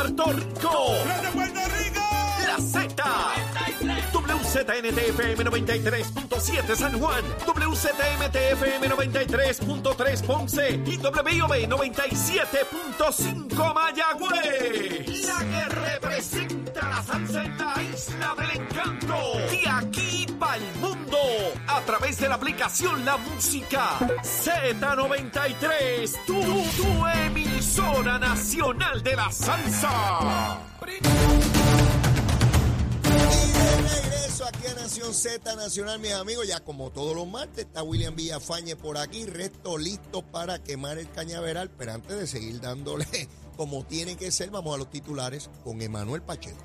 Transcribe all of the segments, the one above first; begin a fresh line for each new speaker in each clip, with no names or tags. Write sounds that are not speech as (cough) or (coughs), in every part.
Puerto Rico.
Puerto Rico!
La Z. WZNTFM 93.7 San Juan, WZMTFM 93.3 Ponce y WIOB 97.5 Mayagüez. La que representa la salsa en la isla del encanto. De aquí para el mundo. A través de la aplicación La Música Z93. Tu, emisora nacional de la salsa.
Y de regreso aquí a Nación Z Nacional, mis amigos. Ya como todos los martes, está William Villafañe por aquí, resto listo para quemar el cañaveral. Pero antes de seguir dándole (laughs) como tiene que ser, vamos a los titulares con Emanuel Pacheco.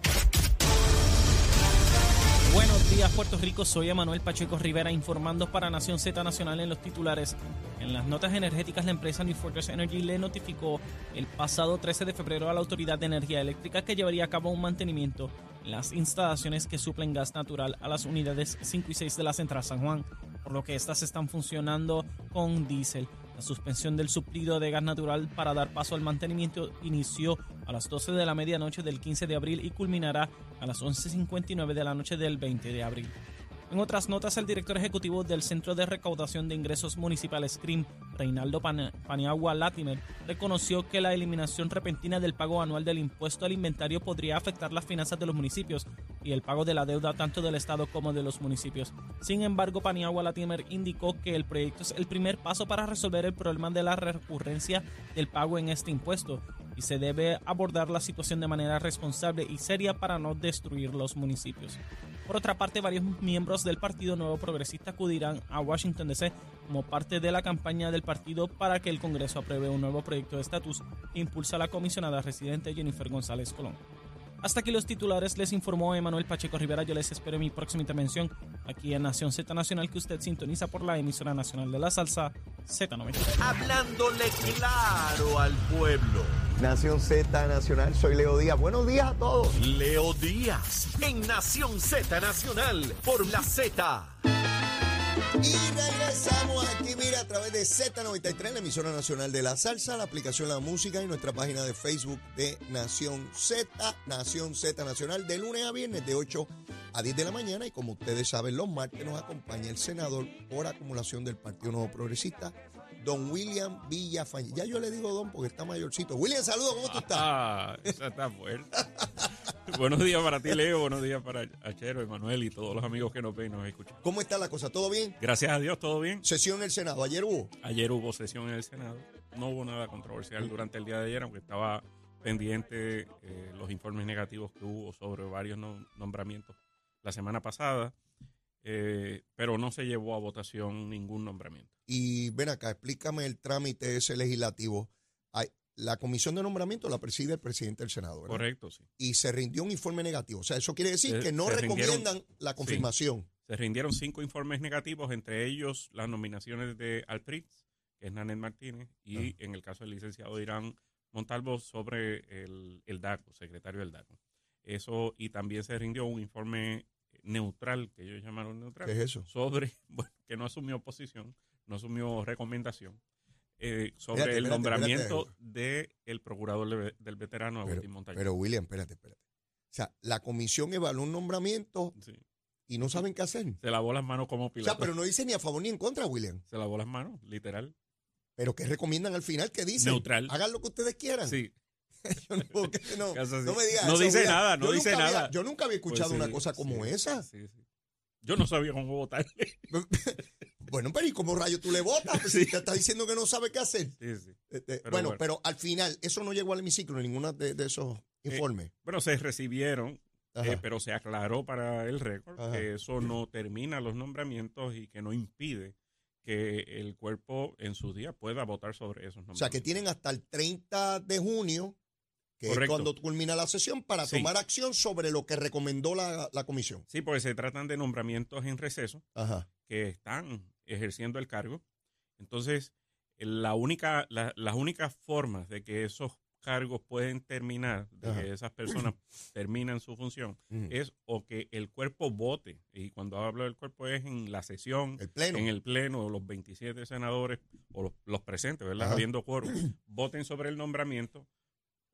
Buenos días, Puerto Rico. Soy Emanuel Pacheco Rivera informando para Nación Z Nacional en los titulares. En las notas energéticas, la empresa New Fortress Energy le notificó el pasado 13 de febrero a la Autoridad de Energía Eléctrica que llevaría a cabo un mantenimiento en las instalaciones que suplen gas natural a las unidades 5 y 6 de la Central San Juan, por lo que estas están funcionando con diésel. La suspensión del suplido de gas natural para dar paso al mantenimiento inició a las 12 de la medianoche del 15 de abril y culminará a las 11.59 de la noche del 20 de abril. En otras notas, el director ejecutivo del Centro de Recaudación de Ingresos Municipales CRIM, Reinaldo Pan- Paniagua Latimer, reconoció que la eliminación repentina del pago anual del impuesto al inventario podría afectar las finanzas de los municipios y el pago de la deuda tanto del Estado como de los municipios. Sin embargo, Paniagua Latimer indicó que el proyecto es el primer paso para resolver el problema de la recurrencia del pago en este impuesto y se debe abordar la situación de manera responsable y seria para no destruir los municipios. Por otra parte, varios miembros del Partido Nuevo Progresista acudirán a Washington DC como parte de la campaña del partido para que el Congreso apruebe un nuevo proyecto de estatus que impulsa la comisionada residente Jennifer González Colón. Hasta aquí los titulares, les informó Emanuel Pacheco Rivera. Yo les espero en mi próxima intervención aquí en Nación Z Nacional que usted sintoniza por la emisora nacional de la salsa Z90.
Hablándole claro al pueblo.
Nación Z Nacional, soy Leo Díaz. Buenos días a todos.
Leo Díaz en Nación Z Nacional por la Z.
Y regresamos aquí, mira, a través de Z93, la emisora nacional de la salsa, la aplicación La Música y nuestra página de Facebook de Nación Z, Nación Z Nacional, de lunes a viernes de 8 a 10 de la mañana. Y como ustedes saben, los martes nos acompaña el senador por acumulación del Partido Nuevo Progresista, don William Villafañe. Ya yo le digo don porque está mayorcito. William, saludos, ¿cómo tú estás?
Ah, esa está fuerte. (laughs) buenos días para ti, Leo. Buenos días para Achero, Emanuel y todos los amigos que nos ven y nos escuchan.
¿Cómo está la cosa? ¿Todo bien?
Gracias a Dios, todo bien.
Sesión en el Senado. Ayer hubo.
Ayer hubo sesión en el Senado. No hubo nada controversial durante el día de ayer, aunque estaba pendiente eh, los informes negativos que hubo sobre varios nom- nombramientos la semana pasada, eh, pero no se llevó a votación ningún nombramiento.
Y ven acá, explícame el trámite ese legislativo. Hay- la comisión de nombramiento la preside el presidente del Senado, ¿verdad?
Correcto, sí.
Y se rindió un informe negativo. O sea, eso quiere decir
Se-
que no recomiendan la confirmación.
Se rindieron cinco informes negativos, entre ellos las nominaciones de Altrix, que es Nanet Martínez, y
Ah.
en el caso del licenciado Irán Montalvo sobre el, el DACO, secretario del DACO. Eso, y también se rindió un informe neutral, que ellos llamaron neutral,
¿Qué es eso?
sobre, (laughs) bueno, que no asumió posición, no asumió recomendación, eh, sobre
Espérate,
el nombramiento del procurador de- del veterano
Pero,
Agustín Montañez.
pero, William, espérate, espérate. O sea, la comisión evaluó un nombramiento
Sí.
y no saben qué hacer.
Se lavó las manos como
O
Pilato.
sea, pero no dice ni a favor ni en contra, William.
Se lavó las manos, literal.
Pero ¿qué recomiendan al final? ¿Qué dicen?
Neutral.
Hagan lo que ustedes quieran.
Sí, (laughs)
Yo (laughs) no, me digas
No
eso,
dice nada, no dice
había-
nada.
yo nunca había escuchado
Pues
una cosa como
sí,
esa.
sí. Yo no sabía cómo votar. (laughs)
Bueno, pero ¿y cómo rayo tú le votas? Pues. Si te está diciendo que no sabe qué hacer. Este,
Pero
bueno,
bueno.
pero al final, eso no llegó al hemiciclo en ninguno de, de esos informes.
Bueno, se recibieron, eh, pero se aclaró para el récord
Ajá.
que eso no termina los nombramientos y que no impide que el cuerpo en su día pueda votar sobre esos
o
nombramientos.
sea, que tienen hasta el 30 de junio, que es cuando culmina la sesión, para
Sí.
tomar acción sobre lo que recomendó la, la comisión.
Sí, porque se tratan de nombramientos en receso
Ajá.
que están ejerciendo el cargo. Entonces, la única, la- las únicas formas de que esos cargos pueden terminar, de
Ajá.
que esas personas (clears throat) terminan su función,
Ujú.
es o que el cuerpo vote, y cuando hablo del cuerpo es en la sesión,
El pleno.
en el pleno, los 27 senadores o los, los presentes, ¿verdad?
Ajá.
Habiendo quórum, (clears throat) voten sobre el nombramiento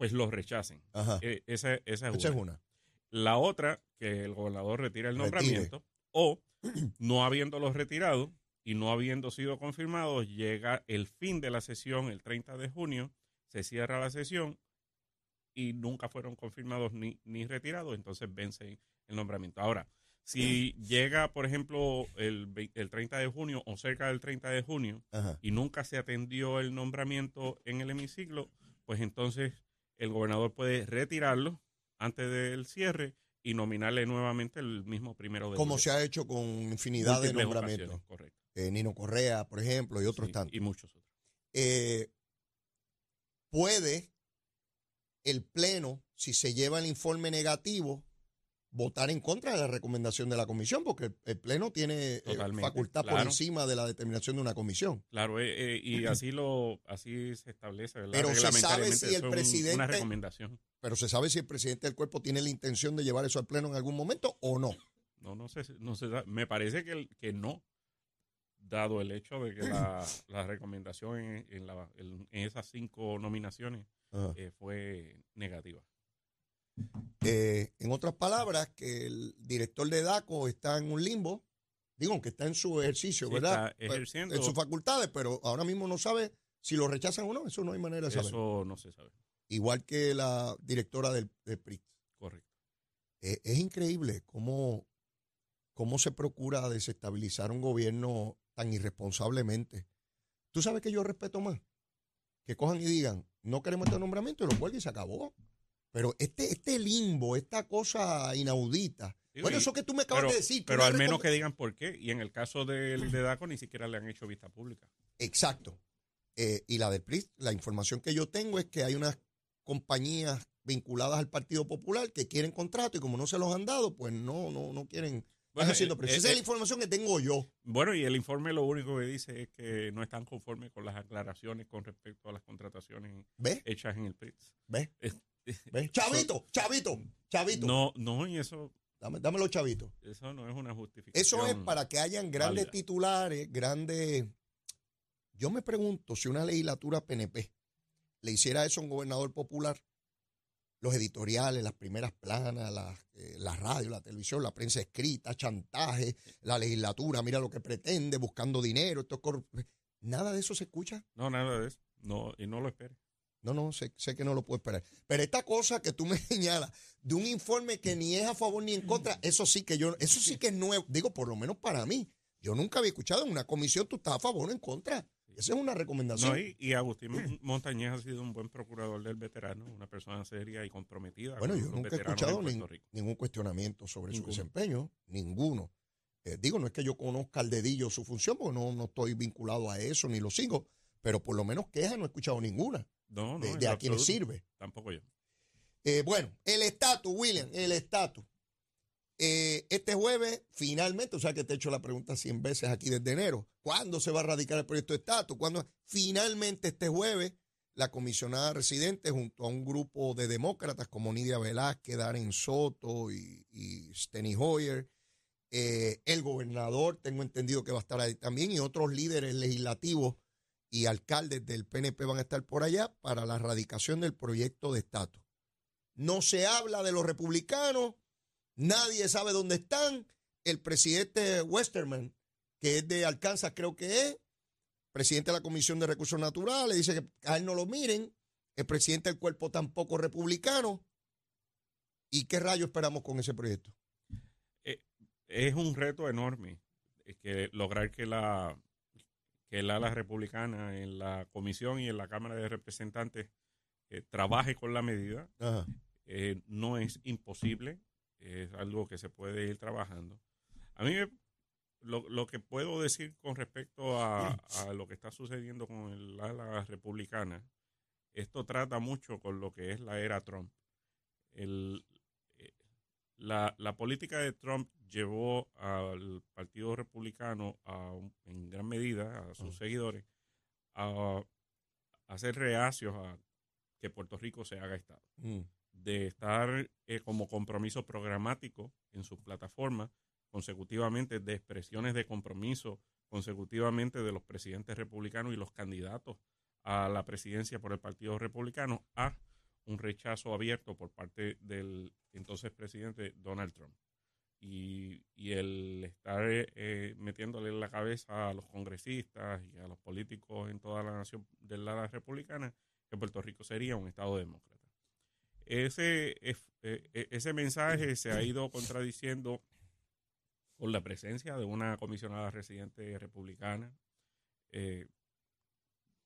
pues los rechacen.
Ajá.
Eh, esa, esa es
Esa es
una.
una.
La otra, que el gobernador retire el
Retire.
nombramiento, o (clears throat) no habiéndolo retirado y no habiendo sido confirmado, llega el fin de la sesión el 30 de junio, se cierra la sesión y nunca fueron confirmados ni, ni retirados, entonces vence el nombramiento. Ahora, si (clears throat) llega, por ejemplo, el, el 30 de junio o cerca del 30 de junio
Ajá.
y nunca se atendió el nombramiento en el hemiciclo, pues entonces el gobernador puede retirarlo antes del cierre y nominarle nuevamente el mismo primero de
Como se ha hecho con infinidad de nombramientos.
Correcto.
Eh, Nino Correa, por ejemplo, y otros
Sí,
tantos.
Y muchos otros.
Eh, puede el Pleno, si se lleva el informe negativo, votar en contra de la recomendación de la comisión, porque el, el Pleno tiene eh,
Totalmente,
facultad por encima de la determinación de una comisión.
Claro, eh, eh, y (clears throat) así lo así se establece, ¿verdad?
Pero se sabe si el presidente-
una recomendación.
Pero se sabe si el presidente del cuerpo tiene la intención de llevar eso al Pleno en algún momento o no.
No, no sé, no sé, me parece que, que no, dado el hecho de que la, (clears throat) la recomendación en, en la- en- en esas cinco nominaciones eh, fue negativa.
Eh, en otras palabras, que el director de DACO está en un limbo, digo, que está en su ejercicio,
Sí,
¿verdad?
está ejerciendo.
En sus facultades, pero ahora mismo no sabe si lo rechazan o no, eso no hay manera de saber.
Eso no se sabe.
Igual que la directora del, del PRI.
Correcto.
Eh, es increíble cómo, cómo se procura desestabilizar un gobierno tan irresponsablemente. ¿Tú sabes que yo respeto más? Que cojan y digan, no queremos este nombramiento y lo cuelguen y se acabó. Pero este, este limbo, esta cosa inaudita. Bueno, eso que tú me acabas
Pero,
de decir.
pero al menos que digan por qué. Y en el caso del de DACO ni siquiera le han hecho vista pública.
Exacto. Eh, y la del PRI, la información que yo tengo es que hay unas compañías vinculadas al Partido Popular que quieren contrato y como no se los han dado, pues no, no, no quieren.
Bueno,
haciendo
eh, eh,
Esa es la información que tengo yo.
Bueno, y el informe lo único que dice es que no están conformes con las aclaraciones con respecto a las contrataciones hechas en el PRITS.
¿Ves? (laughs) ¿Ves? Chavito, chavito, chavito.
No, no, y eso,
Dame, dame los chavitos.
eso no es una justificación.
Eso es para que hayan grandes
válida.
titulares, grandes. Yo me pregunto si una legislatura PNP le hiciera eso a un gobernador popular, los editoriales, las primeras planas, las, eh, la radio, la televisión, la prensa escrita, chantaje, la legislatura, mira lo que pretende, buscando dinero, esto es Nada de eso se escucha.
No, nada de eso. No, y no lo espere.
No, no, sé, sé que no lo puedo esperar. Pero esta cosa que tú me (laughs) señalas de un informe que ni es a favor ni en contra, eso sí que yo, eso sí que es nuevo. Digo, por lo menos para mí. Yo nunca había escuchado en una comisión tú estás a favor o en contra. Esa es una recomendación.
No, y, y Agustín Mon- Montañez ha sido un buen procurador del veterano, una persona seria y comprometida.
bueno, yo nunca he escuchado nin- ningún cuestionamiento sobre
Ninguno.
su desempeño, ninguno. Eh, digo, no es que yo conozca al dedillo su función, porque no, no estoy vinculado a eso ni lo sigo, pero por lo menos quejas no he escuchado ninguna
No, no,
de, de a quienes sirve.
Tampoco yo.
Eh, bueno, el estatus, William, el estatus. Eh, este jueves, finalmente, o sea que te he hecho la pregunta 100 veces aquí desde enero, ¿cuándo se va a radicar el proyecto de estatus? ¿Cuándo? Finalmente, este jueves, la comisionada residente, junto a un grupo de demócratas como Nidia Velázquez, Darren Soto y, y Steny Hoyer, eh, el gobernador, tengo entendido que va a estar ahí también, y otros líderes legislativos y alcaldes del PNP van a estar por allá para la radicación del proyecto de estatus. No se habla de los republicanos, nadie sabe dónde están. El presidente Westerman, que es de Arkansas, creo que es, presidente de la Comisión de Recursos Naturales, dice que a él no lo miren. El presidente del cuerpo tampoco republicano. ¿Y qué rayo esperamos con ese proyecto?
Es un reto enorme eh, que lograr que la que el ala republicana en la comisión y en la Cámara de Representantes eh, trabaje con la medida. Eh, no es imposible, es algo que se puede ir trabajando. A mí lo, lo que puedo decir con respecto a, a lo que está sucediendo con el ala republicana, esto trata mucho con lo que es la era Trump. El, la, la política de Trump llevó al Partido Republicano a, en gran medida a sus seguidores a, a ser reacios a que Puerto Rico se haga Estado
Mm.
de estar eh, como compromiso programático en sus plataformas consecutivamente de expresiones de compromiso consecutivamente de los presidentes republicanos y los candidatos a la presidencia por el Partido Republicano a un rechazo abierto por parte del entonces presidente Donald Trump. Y, el estar eh, metiéndole en la cabeza a los congresistas y a los políticos en toda la nación de la republicana que Puerto Rico sería un Estado demócrata. Ese, eh, ese mensaje se ha ido contradiciendo con la presencia de una comisionada residente republicana, eh,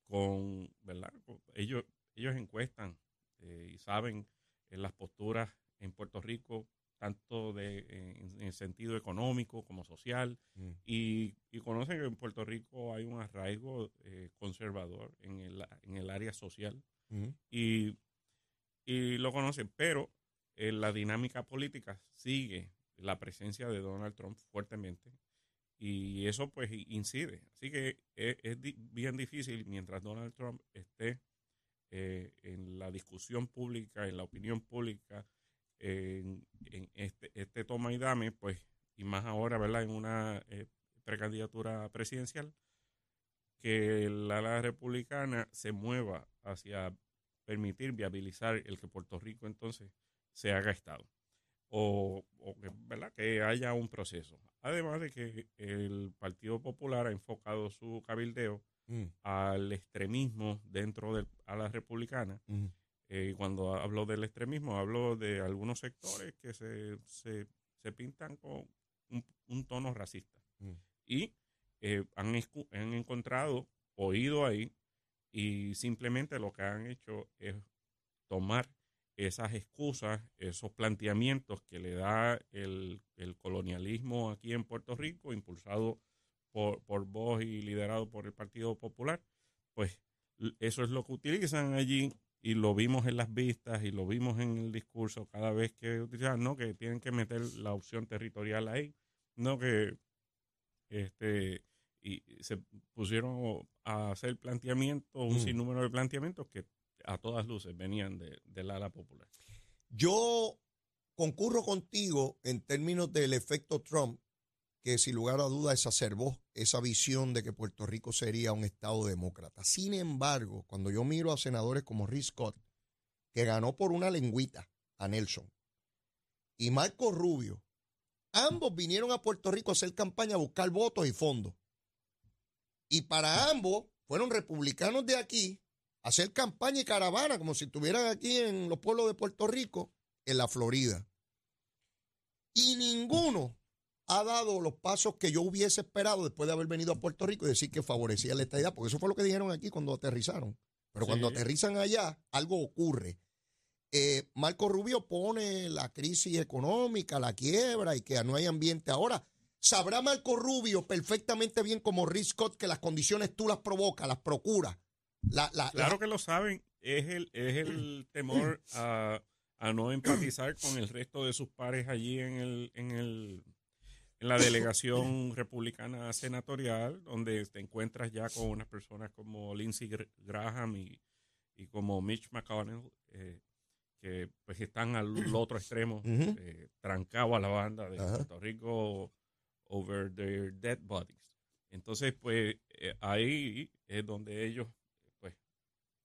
con, ¿verdad? ellos, ellos encuestan eh, y saben las posturas en Puerto Rico, tanto de, en, el sentido económico como social, mm. y, conocen que en Puerto Rico hay un arraigo conservador en el, en el área social. y, y lo conocen, pero la dinámica política sigue la presencia de Donald Trump fuertemente y eso pues incide. Así que es, bien difícil mientras Donald Trump esté eh, en la discusión pública, en la opinión pública, en, este, este, toma y dame, pues, y más ahora, ¿verdad?, en una eh, precandidatura presidencial, que la, la republicana se mueva hacia permitir viabilizar el que Puerto Rico entonces se haga Estado o, que, ¿verdad? que haya un proceso. Además de que el Partido Popular ha enfocado su cabildeo mm. al extremismo dentro de a la republicana. Mm. Eh, y cuando hablo del extremismo, hablo de algunos sectores que se, se, se pintan con un, tono racista. Mm. Y eh, han, han encontrado, oído ahí, y simplemente lo que han hecho es tomar esas excusas, esos planteamientos que le da el, colonialismo aquí en Puerto Rico, impulsado por, por vos y liderado por el Partido Popular, pues eso es lo que utilizan allí y lo vimos en las vistas y lo vimos en el discurso cada vez que utilizan, ¿no? Que tienen que meter la opción territorial ahí, ¿no? Que este y se pusieron a hacer planteamientos, un mm. sinnúmero de planteamientos que a todas luces venían de, del ala popular.
Yo concurro contigo en términos del efecto Trump, que sin lugar a duda exacerbó esa visión de que Puerto Rico sería un Estado demócrata. Sin embargo, cuando yo miro a senadores como Rick Scott, que ganó por una lengüita a Nelson, y Marco Rubio, ambos vinieron a Puerto Rico a hacer campaña, a buscar votos y fondos. Y para ambos fueron republicanos de aquí hacer campaña y caravana como si estuvieran aquí en los pueblos de Puerto Rico, en la Florida. Y ninguno ha dado los pasos que yo hubiese esperado después de haber venido a Puerto Rico y decir que favorecía la estadidad, porque eso fue lo que dijeron aquí cuando aterrizaron. Pero cuando aterrizan allá, algo ocurre. Eh, Marco Rubio pone la crisis económica, la quiebra y que no hay ambiente ahora. Sabrá Marco Rubio perfectamente bien como Rick Scott que las condiciones tú las provocas, las procuras
claro que lo saben. Es el, es el (clears throat) temor a, no empatizar con el resto de sus pares allí en el, en el en la delegación republicana senatorial, donde te encuentras ya con unas personas como Lindsey Graham y, como Mitch McConnell, eh, que pues están al (clears throat) otro extremo, eh, trancado a la banda de Puerto Rico over their dead bodies. Entonces, pues eh, ahí es donde ellos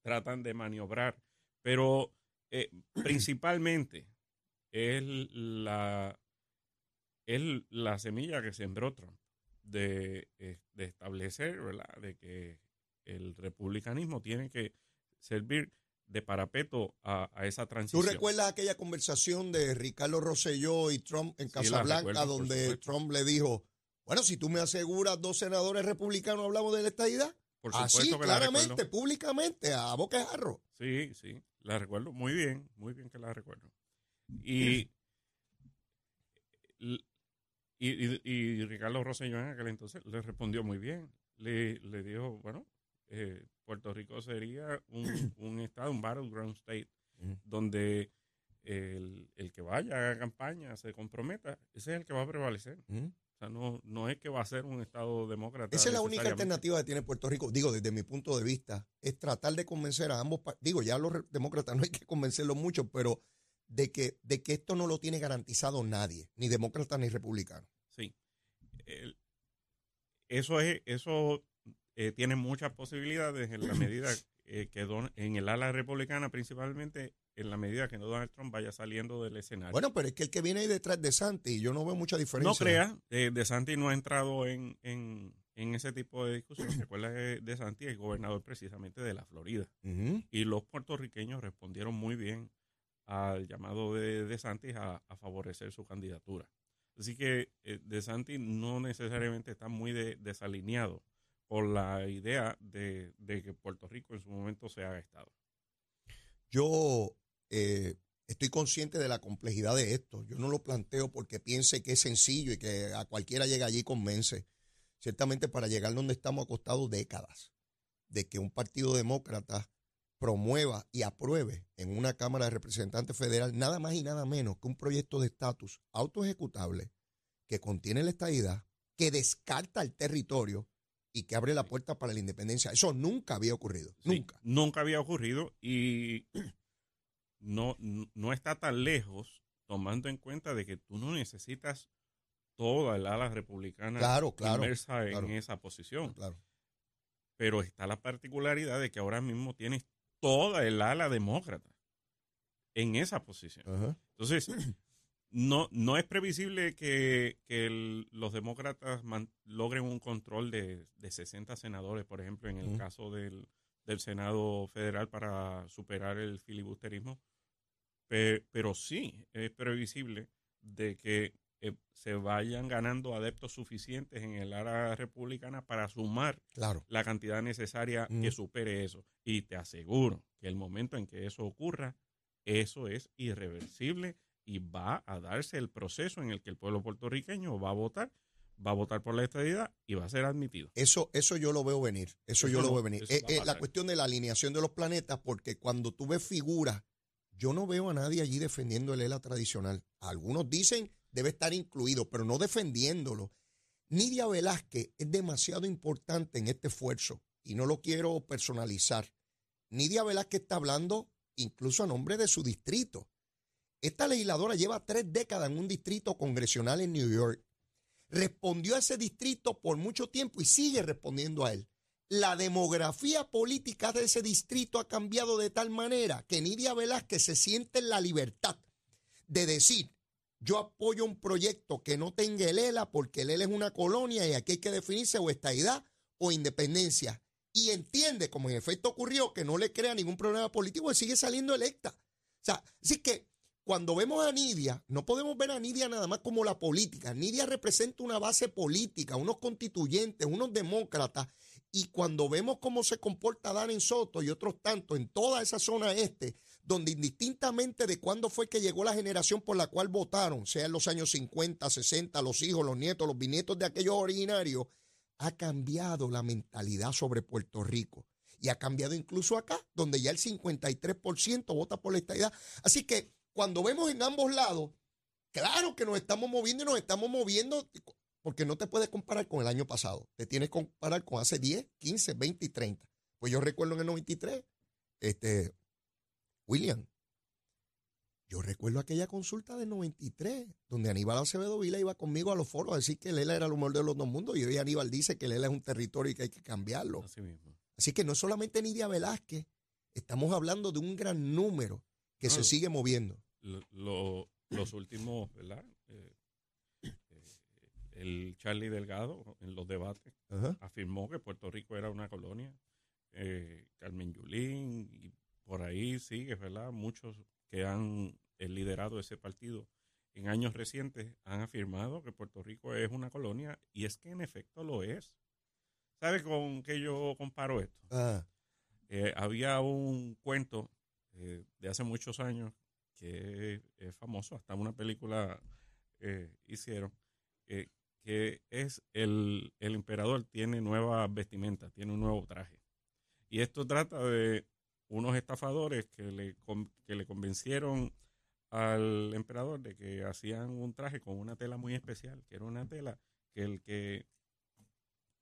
tratan de maniobrar, pero eh, principalmente es la, es la semilla que sembró Trump de, eh, de establecer, ¿verdad?, de que el republicanismo tiene que servir de parapeto a, esa transición.
¿Tú recuerdas aquella conversación de Ricardo Rosselló y Trump en Casablanca, donde Trump le dijo, bueno, si tú me aseguras dos senadores republicanos hablamos de la estadidad?
Por Así,
claramente, públicamente, a boca de jarro.
Sí, sí, la recuerdo muy bien, muy bien que la recuerdo. Y, (clears throat) y, y, Ricardo Rosselló en aquel entonces le respondió muy bien. Le, le dijo, bueno, eh, Puerto Rico sería un, (clears throat) un estado, un battleground state, donde el, el, que vaya a campaña se comprometa, ese es el que va a prevalecer sea, no, no es que va a ser un Estado demócrata.
Esa es la única alternativa que tiene Puerto Rico, digo, desde mi punto de vista, es tratar de convencer a ambos, digo, ya los demócratas no hay que convencerlos mucho, pero de que, de que esto no lo tiene garantizado nadie, ni demócrata ni republicano.
Sí. eso es, eso eh, tiene muchas posibilidades en la medida (coughs) eh, que en el ala republicana principalmente en la medida que no Donald Trump vaya saliendo del escenario.
Bueno, pero es que el que viene ahí detrás de Santi, yo no veo mucha diferencia.
No crea, eh, de Santi no ha entrado en, en, en ese tipo de discusiones. (coughs) Recuerda que de Santi es gobernador precisamente de la Florida. Y los puertorriqueños respondieron muy bien al llamado de, de Santi a, favorecer su candidatura. Así que eh, de Santi no necesariamente está muy desalineado por la idea de, que Puerto Rico en su momento se haga Estado.
Yo eh, estoy consciente de la complejidad de esto. Yo no lo planteo porque piense que es sencillo y que a cualquiera llega allí y convence. Ciertamente para llegar donde estamos acostados décadas de que un partido demócrata promueva y apruebe en una Cámara de Representantes Federal nada más y nada menos que un proyecto de estatus autoejecutable que contiene la estadidad, que descarta el territorio y que abre la puerta para la independencia. Eso nunca había ocurrido. nunca.
Nunca había ocurrido y (clears throat) no, no está tan lejos tomando en cuenta de que tú no necesitas toda el ala republicana
claro,
inmersa en esa posición.
Claro.
Pero está la particularidad de que ahora mismo tienes toda el ala demócrata en esa posición. Entonces, no, no es previsible que, los demócratas logren un control de, de, 60 senadores, por ejemplo, en el caso del, Senado federal para superar el filibusterismo. Pero, sí es previsible de que eh, se vayan ganando adeptos suficientes en el área republicana para sumar la cantidad necesaria que supere eso. Y te aseguro que el momento en que eso ocurra, eso es irreversible y va a darse el proceso en el que el pueblo puertorriqueño va a votar, va a votar por la estadidad y va a ser admitido.
Eso, eso yo lo veo venir, eso, yo lo veo venir. Es, eh, eh, la cuestión de la alineación de los planetas, porque cuando tú ves figuras, yo no veo a nadie allí defendiendo el ELA tradicional. Algunos dicen debe estar incluido, pero no defendiéndolo. Nidia Velázquez es demasiado importante en este esfuerzo y no lo quiero personalizar. Nidia Velázquez está hablando incluso a nombre de su distrito. Esta legisladora lleva tres décadas en un distrito congresional en New York. Respondió a ese distrito por mucho tiempo y sigue respondiendo a él. La demografía política de ese distrito ha cambiado de tal manera que Nidia Velázquez se siente en la libertad de decir, yo apoyo un proyecto que no tenga el ELA porque el ELA es una colonia y aquí hay que definirse o estadidad o independencia. Y entiende, como en efecto ocurrió, que no le crea ningún problema político y sigue saliendo electa. O sea, así que cuando vemos a Nidia, no podemos ver a Nidia nada más como la política. Nidia representa una base política, unos constituyentes, unos demócratas. Y cuando vemos cómo se comporta Darren Soto y otros tantos en toda esa zona este, donde indistintamente de cuándo fue que llegó la generación por la cual votaron, sea en los años 50, 60, los hijos, los nietos, los bisnietos de aquellos originarios, ha cambiado la mentalidad sobre Puerto Rico. Y ha cambiado incluso acá, donde ya el 53% vota por la estadidad. Así que cuando vemos en ambos lados, claro que nos estamos moviendo y nos estamos moviendo porque no te puedes comparar con el año pasado. Te tienes que comparar con hace 10, 15, 20 y 30. Pues yo recuerdo en el 93, este, William, yo recuerdo aquella consulta del 93, donde Aníbal Acevedo Vila iba conmigo a los foros a decir que Lela era el humor de los dos mundos y hoy Aníbal dice que Lela es un territorio y que hay que cambiarlo.
Así, mismo.
Así que no solamente Nidia Velázquez, estamos hablando de un gran número que se sigue moviendo.
los últimos, ¿verdad? Eh, eh, el Charlie Delgado en los debates afirmó que Puerto Rico era una colonia. Eh, Carmen Yulín y por ahí sigue, ¿verdad? Muchos que han liderado ese partido en años recientes han afirmado que Puerto Rico es una colonia y es que en efecto lo es. ¿Sabe con qué yo comparo esto? Ah. había un cuento eh, de hace muchos años, que es, famoso, hasta una película eh, hicieron, eh, que es el, el emperador tiene nueva vestimenta, tiene un nuevo traje. Y esto trata de unos estafadores que le, que le convencieron al emperador de que hacían un traje con una tela muy especial, que era una tela que el que,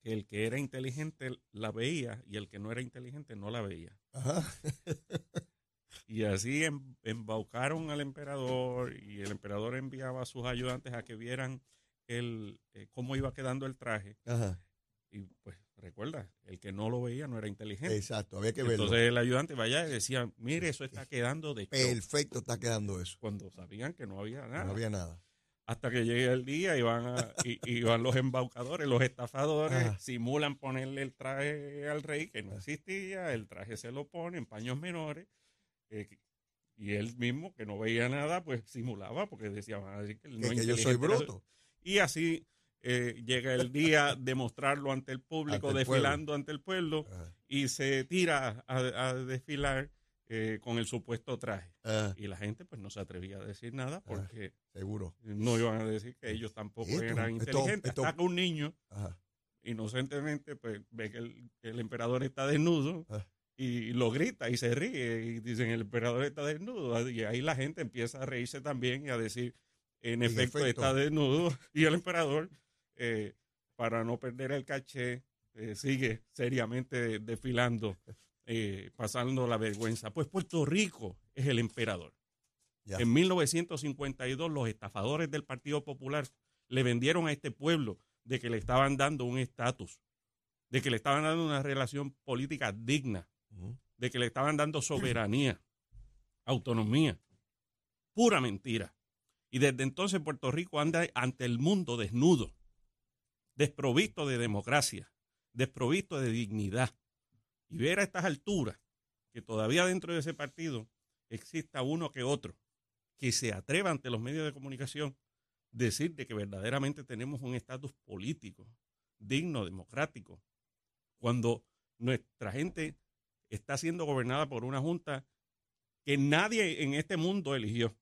que el que era inteligente la veía y el que no era inteligente no la veía. (laughs) Y así em, embaucaron al emperador y el emperador enviaba a sus ayudantes a que vieran el, eh, cómo iba quedando el traje. Y pues recuerda, El que no lo veía no era inteligente.
Exacto, había que verlo.
Entonces el ayudante vaya y decía, mire, eso está (laughs) quedando de show",
Perfecto está quedando eso.
Cuando sabían que no había nada.
No había nada.
Hasta que llegue el día y van, a- y, y van los embaucadores, los estafadores,
Ajá.
simulan ponerle el traje al rey que no existía, el traje se lo pone en paños menores, eh, y él mismo, que no veía nada, pues simulaba, porque decía, van a decir que, él no
Que, que yo soy bruto.
Y así eh, llega el día (laughs) de mostrarlo ante el público,
Ante el
desfilando ante el pueblo, y se tira a, a desfilar eh, con el supuesto traje. Y la gente pues no se atrevía a decir nada porque
seguro.
no iban a decir que ellos tampoco
Esto-
eran
esto-
inteligentes.
esto-
Hasta que un niño inocentemente pues ve que el, que el emperador está desnudo y lo grita y se ríe y dicen el emperador está desnudo y ahí la gente empieza a reírse también y a decir en,
En
efecto,
efecto.
está desnudo (laughs) y el emperador eh, para no perder el caché eh, sigue seriamente desfilando eh, pasando la vergüenza pues Puerto Rico es el emperador
Ya.
en 1952 los estafadores del Partido Popular le vendieron a este pueblo de que le estaban dando un estatus, de que le estaban dando una relación política digna, de que le estaban dando soberanía, autonomía. Pura mentira. Y desde entonces Puerto Rico anda ante el mundo desnudo, desprovisto de democracia, desprovisto de dignidad. Y ver a estas alturas que todavía dentro de ese partido exista uno que otro que se atreva ante los medios de comunicación decir de que verdaderamente tenemos un estatus político digno, democrático, cuando nuestra gente está siendo gobernada por una junta que nadie en este mundo eligió,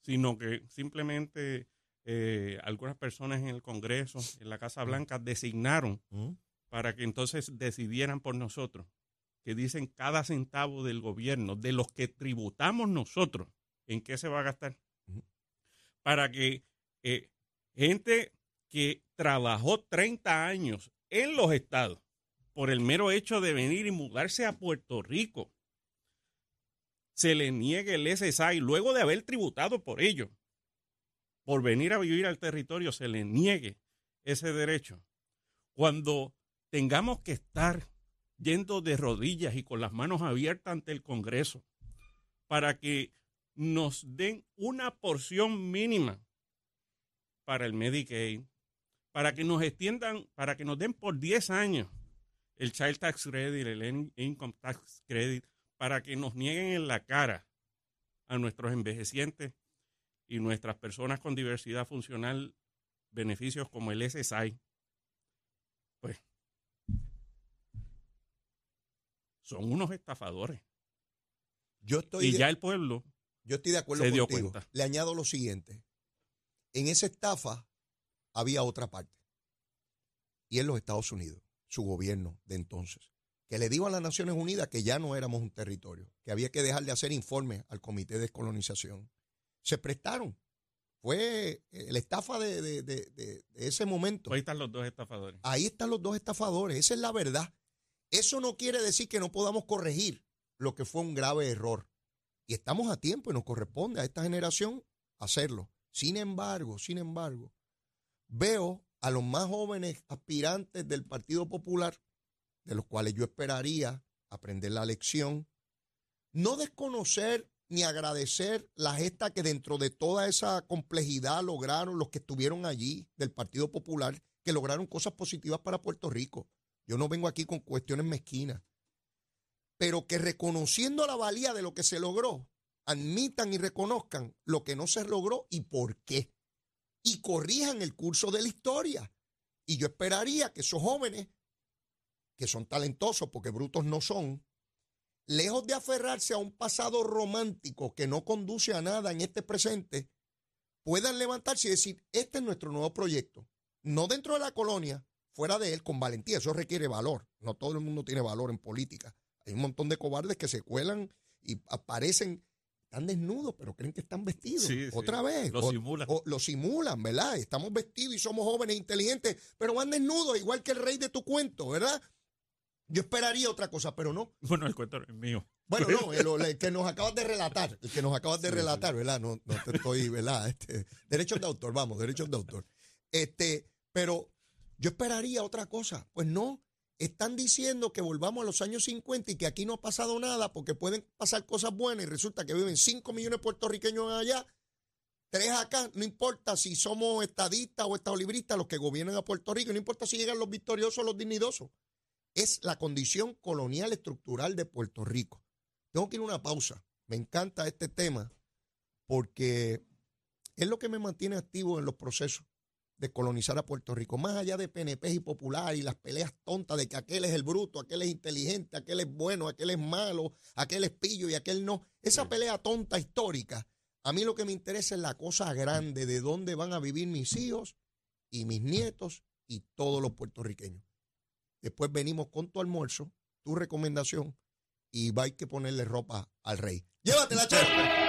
sino que simplemente eh, algunas personas en el Congreso, en la Casa Blanca, designaron
Ujú.
para que entonces decidieran por nosotros, que dicen cada centavo del gobierno, de los que tributamos nosotros, en qué se va a gastar. Para que eh, gente que trabajó 30 años en los estados por el mero hecho de venir y mudarse a Puerto Rico, se le niegue el SSI luego de haber tributado por ello, por venir a vivir al territorio, se le niegue ese derecho. Cuando tengamos que estar yendo de rodillas y con las manos abiertas ante el Congreso para que nos den una porción mínima para el Medicaid, para que nos extiendan, para que nos den por 10 años el Child Tax Credit, el In- Income Tax Credit, para que nos nieguen en la cara a nuestros envejecientes y nuestras personas con diversidad funcional beneficios como el SSI. Pues son unos estafadores.
Yo estoy,
Y
de,
ya el pueblo
yo estoy de acuerdo
se dio
contigo.
cuenta.
Le añado lo siguiente. En esa estafa había otra parte. Y en los Estados Unidos, su gobierno de entonces, que le dijo a las Naciones Unidas que ya no éramos un territorio, que había que dejar de hacer informes al Comité de Descolonización. Se prestaron. Fue eh, la estafa de, de- de- de- de ese momento.
Ahí están los dos estafadores.
Ahí están los dos estafadores, esa es la verdad. Eso no quiere decir que no podamos corregir lo que fue un grave error. Y estamos a tiempo y nos corresponde a esta generación hacerlo. Sin embargo, sin embargo, veo a los más jóvenes aspirantes del Partido Popular, de los cuales yo esperaría aprender la lección, no desconocer ni agradecer la gesta que dentro de toda esa complejidad lograron los que estuvieron allí del Partido Popular, que lograron cosas positivas para Puerto Rico. Yo no vengo aquí con cuestiones mezquinas, pero que reconociendo la valía de lo que se logró, admitan y reconozcan lo que no se logró y por qué. Y corrijan el curso de la historia. Y yo esperaría que esos jóvenes, que son talentosos porque brutos no son, lejos de aferrarse a un pasado romántico que no conduce a nada en este presente, puedan levantarse y decir, este es nuestro nuevo proyecto. No dentro de la colonia, fuera de él, con valentía. Eso requiere valor. No todo el mundo tiene valor en política. Hay un montón de cobardes que se cuelan y aparecen, están desnudos, pero creen que están vestidos.
Sí, sí.
Otra vez.
Lo
O-
simulan.
o lo simulan, ¿verdad? Estamos vestidos y somos jóvenes e inteligentes, pero van desnudos, igual que el rey de tu cuento, ¿verdad? Yo esperaría otra cosa, pero no.
Bueno, el cuento es mío.
Bueno, no, (laughs) el, el que nos acabas de relatar, el que nos acabas de relatar, ¿verdad? No, no te estoy, ¿verdad? Este, derechos de autor, vamos, derechos de autor. Este, pero yo esperaría otra cosa. Pues no, están diciendo que volvamos a los años 50 y que aquí no ha pasado nada porque pueden pasar cosas buenas y resulta que viven 5 millones de puertorriqueños allá, tres acá, no importa si somos estadistas o estadolibristas los que gobiernan a Puerto Rico, no importa si llegan los victoriosos o los dignidosos. Es la condición colonial estructural de Puerto Rico. Tengo que ir a una pausa. Me encanta este tema porque es lo que me mantiene activo en los procesos de colonizar a Puerto Rico, más allá de PNP y popular y las peleas tontas de que aquel es el bruto, aquel es inteligente, aquel es bueno, aquel es malo, aquel es pillo y aquel no. Esa pelea tonta histórica, a mí lo que me interesa es la cosa grande de dónde van a vivir mis hijos y mis nietos y todos los puertorriqueños. Después venimos con tu almuerzo, tu recomendación y va a que ponerle ropa al rey. Llévatela, (laughs) chévere.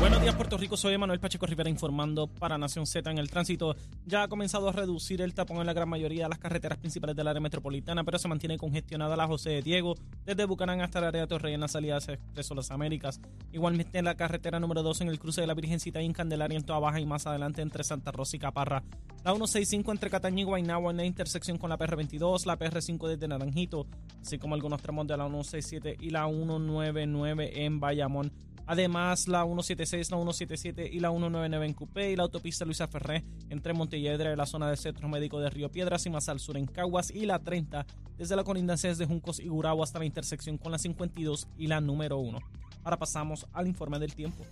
Buenos días, Puerto Rico. Soy Manuel Pacheco Rivera informando para Nación Z. En el tránsito ya ha comenzado a reducir el tapón en la gran mayoría de las carreteras principales del área metropolitana, pero se mantiene congestionada la José de Diego, desde Bucanán hasta el área de Torrey en la salida hacia Expreso Las Américas. Igualmente en la carretera número 2 en el cruce de la Virgencita y en Candelaria en Toa Baja y más adelante entre Santa Rosa y Caparra. La 165 entre Cataña y Guaynabo en la intersección con la PR22, la PR5 desde Naranjito, así como algunos tramos de la 167 y la 199 en Bayamón. Además, la 176, la 177 y la 199 en Cupé y la autopista Luisa Ferré entre Montelledre, la zona del Centro Médico de Río Piedras y más al sur en Caguas y la 30 desde la colindancia de Juncos y Gurabo hasta la intersección con la 52 y la número 1. Ahora pasamos al informe del tiempo.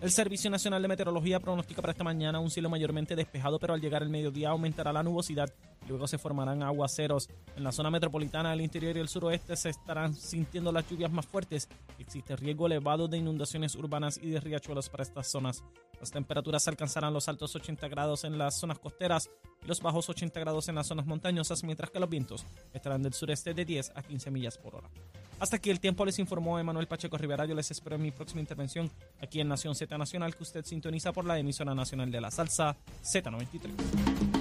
El Servicio Nacional de Meteorología pronostica para esta mañana un cielo mayormente despejado, pero al llegar el mediodía aumentará la nubosidad y luego se formarán aguaceros. En la zona metropolitana, el interior y el suroeste se estarán sintiendo las lluvias más fuertes. Existe riesgo elevado de inundaciones urbanas y de riachuelos para estas zonas. Las temperaturas alcanzarán los altos 80 grados en las zonas costeras y los bajos 80 grados en las zonas montañosas, mientras que los vientos estarán del sureste de 10 a 15 millas por hora. Hasta aquí el tiempo les informó Emanuel Pacheco Rivera. Yo les espero en mi próxima intervención aquí en Nación Z Nacional, que usted sintoniza por la emisora nacional de la salsa Z93.